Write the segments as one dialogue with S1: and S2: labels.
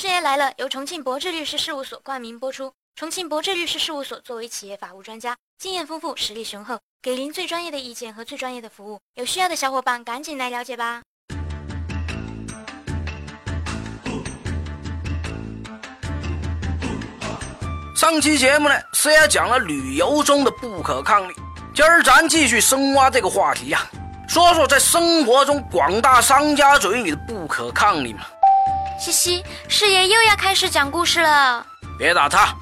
S1: 师爷来了，由重庆博智律师事务所冠名播出。重庆博智律师事务所作为企业法务专家，经验丰富，实力雄厚，给您最专业的意见和最专业的服务。有需要的小伙伴赶紧来了解吧。
S2: 上期节目呢，师爷讲了旅游中的不可抗力，今儿咱继续深挖这个话题呀，说说在生活中广大商家嘴里的不可抗力嘛。
S1: 嘻嘻，师爷又要开始讲故事了。
S2: 别打岔，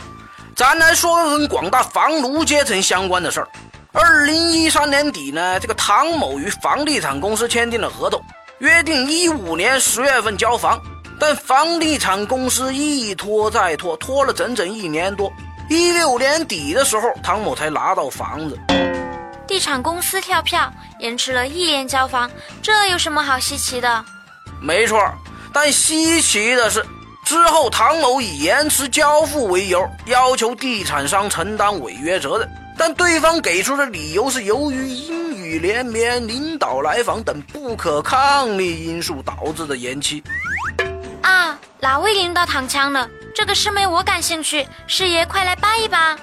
S2: 咱来说跟广大房奴阶层相关的事儿。二零一三年底呢，这个唐某与房地产公司签订了合同，约定一五年十月份交房，但房地产公司一拖再拖，拖了整整一年多。一六年底的时候，唐某才拿到房子。
S1: 地产公司跳票，延迟了一年交房，这有什么好稀奇的？
S2: 没错。但稀奇的是，之后唐某以延迟交付为由，要求地产商承担违约责任，但对方给出的理由是由于阴雨连绵、领导来访等不可抗力因素导致的延期。
S1: 啊，哪位领导躺枪了？这个师妹我感兴趣，师爷快来扒一扒。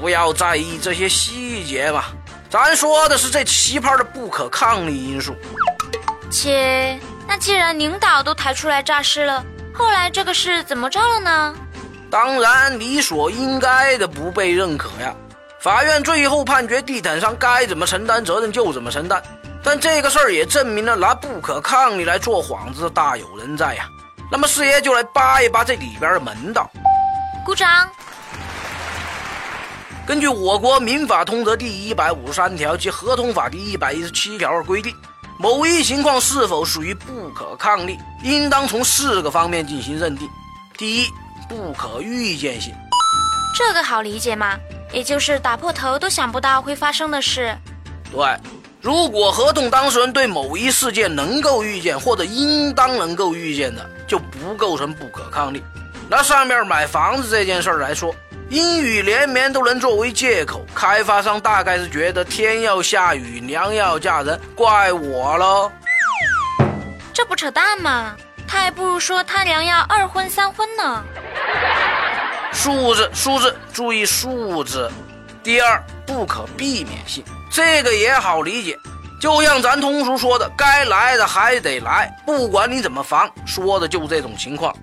S2: 不要在意这些细节嘛，咱说的是这奇葩的不可抗力因素。
S1: 且。那既然领导都抬出来诈尸了，后来这个事怎么着了呢？
S2: 当然理所应该的不被认可呀。法院最后判决地产商该怎么承担责任就怎么承担，但这个事儿也证明了拿不可抗力来做幌子的大有人在呀。那么四爷就来扒一扒这里边的门道。
S1: 鼓掌。
S2: 根据我国民法通则第一百五十三条及合同法第一百一十七条的规定。某一情况是否属于不可抗力，应当从四个方面进行认定。第一，不可预见性，
S1: 这个好理解吗，也就是打破头都想不到会发生的事。
S2: 对，如果合同当事人对某一事件能够预见或者应当能够预见的，就不构成不可抗力。拿上面买房子这件事儿来说。阴雨连绵都能作为借口，开发商大概是觉得天要下雨，娘要嫁人，怪我喽。
S1: 这不扯淡吗？他还不如说他娘要二婚三婚呢。
S2: 数字，数字，注意数字。第二，不可避免性，这个也好理解，就像咱通俗说的，该来的还得来，不管你怎么防，说的就这种情况。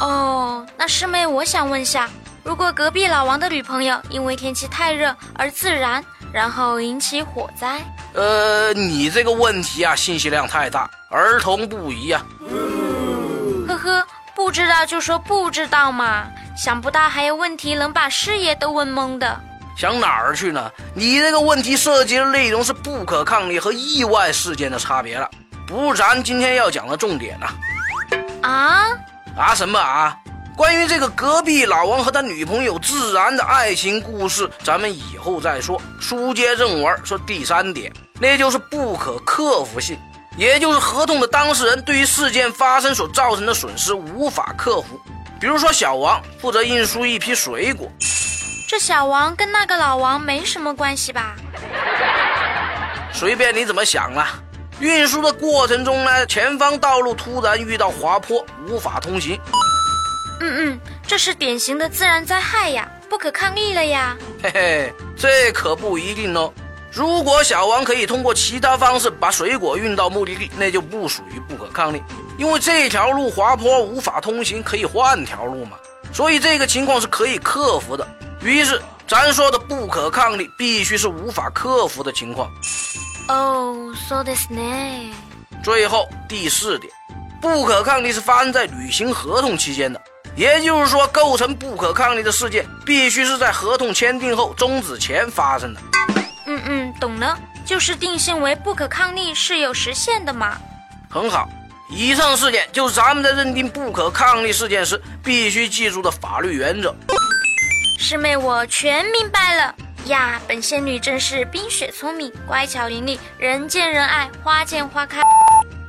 S1: 哦，那师妹，我想问下。如果隔壁老王的女朋友因为天气太热而自燃，然后引起火灾，
S2: 呃，你这个问题啊，信息量太大，儿童不宜啊。
S1: 呵呵，不知道就说不知道嘛，想不到还有问题能把师爷都问懵的。
S2: 想哪儿去呢？你这个问题涉及的内容是不可抗力和意外事件的差别了，不是咱今天要讲的重点啊。
S1: 啊
S2: 啊什么啊？关于这个隔壁老王和他女朋友自然的爱情故事，咱们以后再说。书接正文，说第三点，那就是不可克服性，也就是合同的当事人对于事件发生所造成的损失无法克服。比如说，小王负责运输一批水果，
S1: 这小王跟那个老王没什么关系吧？
S2: 随便你怎么想了。运输的过程中呢，前方道路突然遇到滑坡，无法通行。
S1: 嗯嗯，这是典型的自然灾害呀，不可抗力了呀。
S2: 嘿嘿，这可不一定哦。如果小王可以通过其他方式把水果运到目的地，那就不属于不可抗力，因为这条路滑坡无法通行，可以换条路嘛。所以这个情况是可以克服的。于是咱说的不可抗力，必须是无法克服的情况。
S1: 哦，so this ne。
S2: 最后第四点，不可抗力是发生在履行合同期间的。也就是说，构成不可抗力的事件，必须是在合同签订后终止前发生的。
S1: 嗯嗯，懂了，就是定性为不可抗力是有时限的嘛。
S2: 很好，以上四点就是咱们在认定不可抗力事件时必须记住的法律原则。
S1: 师妹，我全明白了呀！本仙女真是冰雪聪明，乖巧伶俐，人见人爱，花见花开。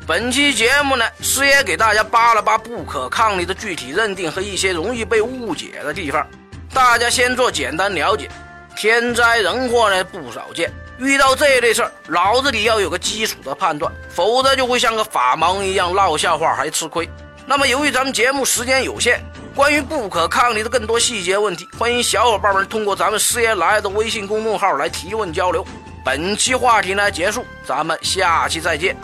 S2: 本期节目呢，师爷给大家扒了扒不可抗力的具体认定和一些容易被误解的地方，大家先做简单了解。天灾人祸呢不少见，遇到这类事儿，脑子里要有个基础的判断，否则就会像个法盲一样闹笑话还吃亏。那么由于咱们节目时间有限，关于不可抗力的更多细节问题，欢迎小伙伴们通过咱们师爷来的微信公众号来提问交流。本期话题呢结束，咱们下期再见。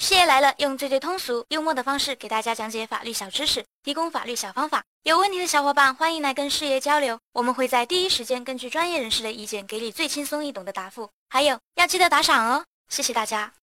S3: 事业来了，用最最通俗、幽默的方式给大家讲解法律小知识，提供法律小方法。有问题的小伙伴欢迎来跟师爷交流，我们会在第一时间根据专业人士的意见，给你最轻松易懂的答复。还有要记得打赏哦，谢谢大家。